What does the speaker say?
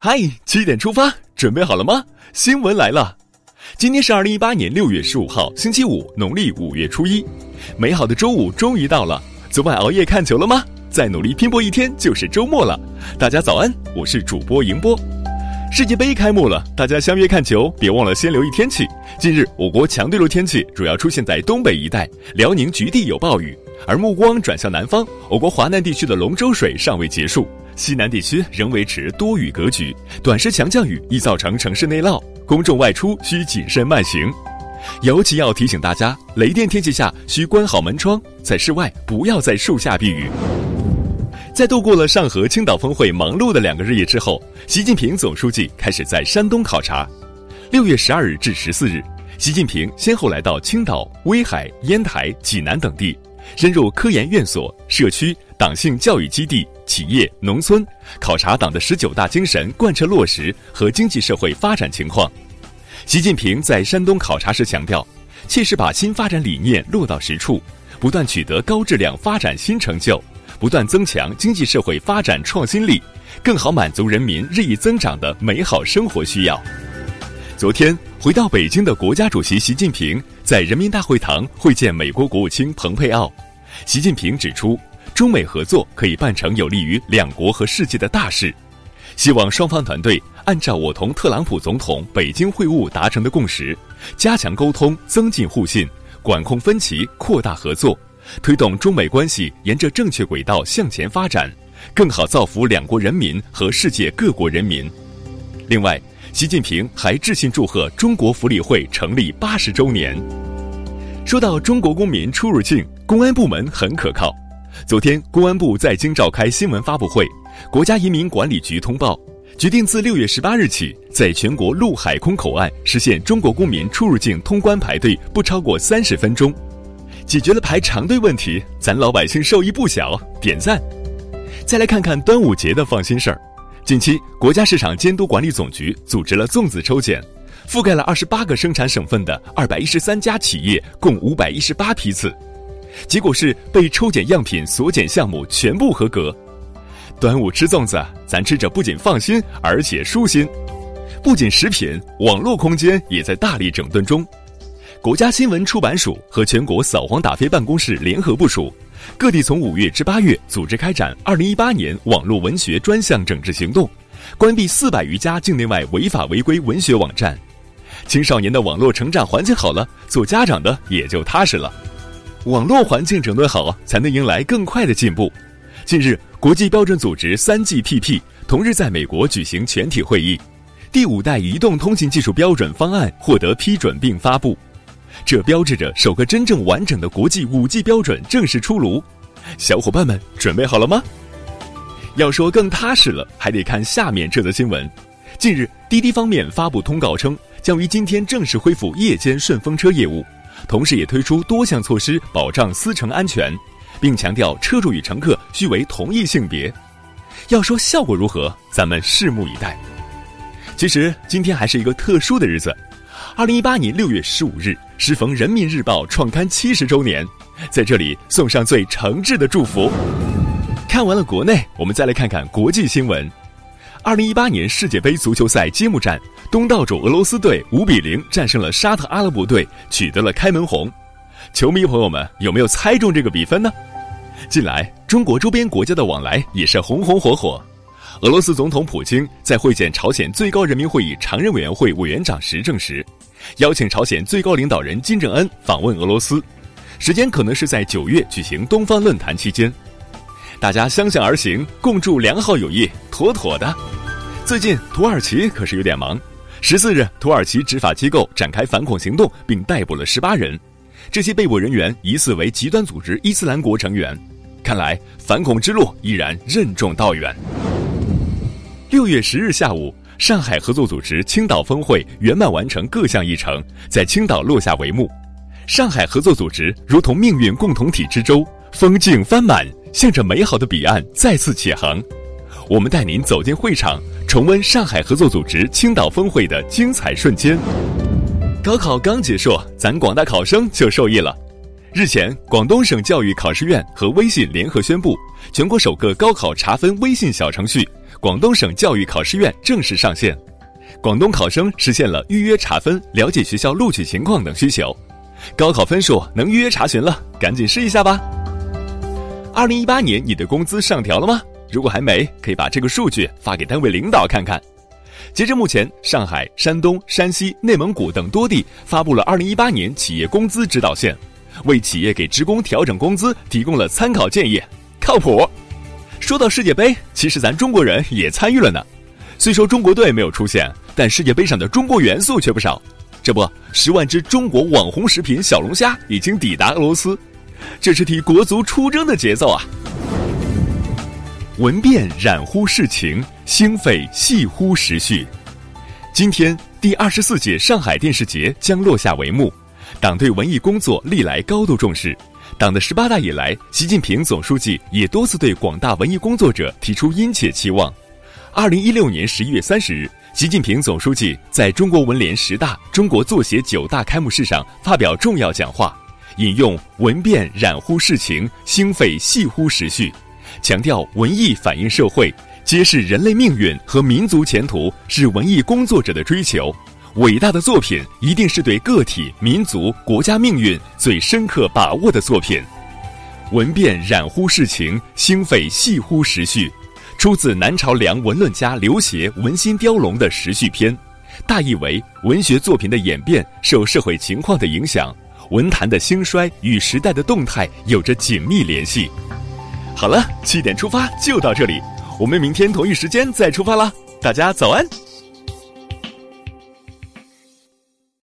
嗨，七点出发，准备好了吗？新闻来了，今天是二零一八年六月十五号，星期五，农历五月初一。美好的周五终于到了，昨晚熬夜看球了吗？再努力拼搏一天就是周末了。大家早安，我是主播迎波。世界杯开幕了，大家相约看球，别忘了先留意天气。近日，我国强对流天气主要出现在东北一带，辽宁局地有暴雨。而目光转向南方，我国华南地区的龙舟水尚未结束，西南地区仍维持多雨格局，短时强降雨易造成城市内涝，公众外出需谨慎慢行。尤其要提醒大家，雷电天气下需关好门窗，在室外不要在树下避雨。在度过了上合青岛峰会忙碌的两个日夜之后，习近平总书记开始在山东考察。六月十二日至十四日，习近平先后来到青岛、威海、烟台、济南等地，深入科研院所、社区、党性教育基地、企业、农村，考察党的十九大精神贯彻落实和经济社会发展情况。习近平在山东考察时强调，切实把新发展理念落到实处，不断取得高质量发展新成就。不断增强经济社会发展创新力，更好满足人民日益增长的美好生活需要。昨天回到北京的国家主席习近平在人民大会堂会见美国国务卿蓬佩奥。习近平指出，中美合作可以办成有利于两国和世界的大事，希望双方团队按照我同特朗普总统北京会晤达成的共识，加强沟通，增进互信，管控分歧，扩大合作。推动中美关系沿着正确轨道向前发展，更好造福两国人民和世界各国人民。另外，习近平还致信祝贺中国福利会成立八十周年。说到中国公民出入境，公安部门很可靠。昨天，公安部在京召开新闻发布会，国家移民管理局通报，决定自六月十八日起，在全国陆海空口岸实现中国公民出入境通关排队不超过三十分钟。解决了排长队问题，咱老百姓受益不小，点赞。再来看看端午节的放心事儿。近期，国家市场监督管理总局组织了粽子抽检，覆盖了二十八个生产省份的二百一十三家企业，共五百一十八批次。结果是被抽检样品所检项目全部合格。端午吃粽子，咱吃着不仅放心，而且舒心。不仅食品，网络空间也在大力整顿中。国家新闻出版署和全国扫黄打非办公室联合部署，各地从五月至八月组织开展二零一八年网络文学专项整治行动，关闭四百余家境内外违法违规文学网站。青少年的网络成长环境好了，做家长的也就踏实了。网络环境整顿好，才能迎来更快的进步。近日，国际标准组织三 GPP 同日在美国举行全体会议，第五代移动通信技术标准方案获得批准并发布。这标志着首个真正完整的国际五 G 标准正式出炉，小伙伴们准备好了吗？要说更踏实了，还得看下面这则新闻。近日，滴滴方面发布通告称，将于今天正式恢复夜间顺风车业务，同时也推出多项措施保障司乘安全，并强调车主与乘客须为同一性别。要说效果如何，咱们拭目以待。其实今天还是一个特殊的日子。二零一八年六月十五日，适逢人民日报创刊七十周年，在这里送上最诚挚的祝福。看完了国内，我们再来看看国际新闻。二零一八年世界杯足球赛揭幕战，东道主俄罗斯队五比零战胜了沙特阿拉伯队，取得了开门红。球迷朋友们有没有猜中这个比分呢？近来，中国周边国家的往来也是红红火火。俄罗斯总统普京在会见朝鲜最高人民会议常任委员会委员长时证实。邀请朝鲜最高领导人金正恩访问俄罗斯，时间可能是在九月举行东方论坛期间。大家相向而行，共筑良好友谊，妥妥的。最近土耳其可是有点忙。十四日，土耳其执法机构展开反恐行动，并逮捕了十八人，这些被捕人员疑似为极端组织伊斯兰国成员。看来反恐之路依然任重道远。六月十日下午。上海合作组织青岛峰会圆满完成各项议程，在青岛落下帷幕。上海合作组织如同命运共同体之舟，风景帆满，向着美好的彼岸再次启航。我们带您走进会场，重温上海合作组织青岛峰会的精彩瞬间。高考刚结束，咱广大考生就受益了。日前，广东省教育考试院和微信联合宣布，全国首个高考查分微信小程序“广东省教育考试院”正式上线。广东考生实现了预约查分、了解学校录取情况等需求，高考分数能预约查询了，赶紧试一下吧。二零一八年你的工资上调了吗？如果还没，可以把这个数据发给单位领导看看。截至目前，上海、山东、山西、内蒙古等多地发布了二零一八年企业工资指导线，为企业给职工调整工资提供了参考建议，靠谱。说到世界杯，其实咱中国人也参与了呢。虽说中国队没有出现，但世界杯上的中国元素却不少。这不，十万只中国网红食品小龙虾已经抵达俄罗斯，这是替国足出征的节奏啊！闻变染乎世情，兴废细乎时序。今天，第二十四届上海电视节将落下帷幕。党对文艺工作历来高度重视，党的十八大以来，习近平总书记也多次对广大文艺工作者提出殷切期望。二零一六年十一月三十日，习近平总书记在中国文联十大、中国作协九大开幕式上发表重要讲话，引用“文变染乎事情，兴废系乎时序”。强调文艺反映社会，揭示人类命运和民族前途是文艺工作者的追求。伟大的作品一定是对个体、民族、国家命运最深刻把握的作品。文变染乎世情，兴废细乎时序，出自南朝梁文论家刘勰《文心雕龙》的时序篇，大意为文学作品的演变受社会情况的影响，文坛的兴衰与时代的动态有着紧密联系。好了，七点出发就到这里，我们明天同一时间再出发啦！大家早安。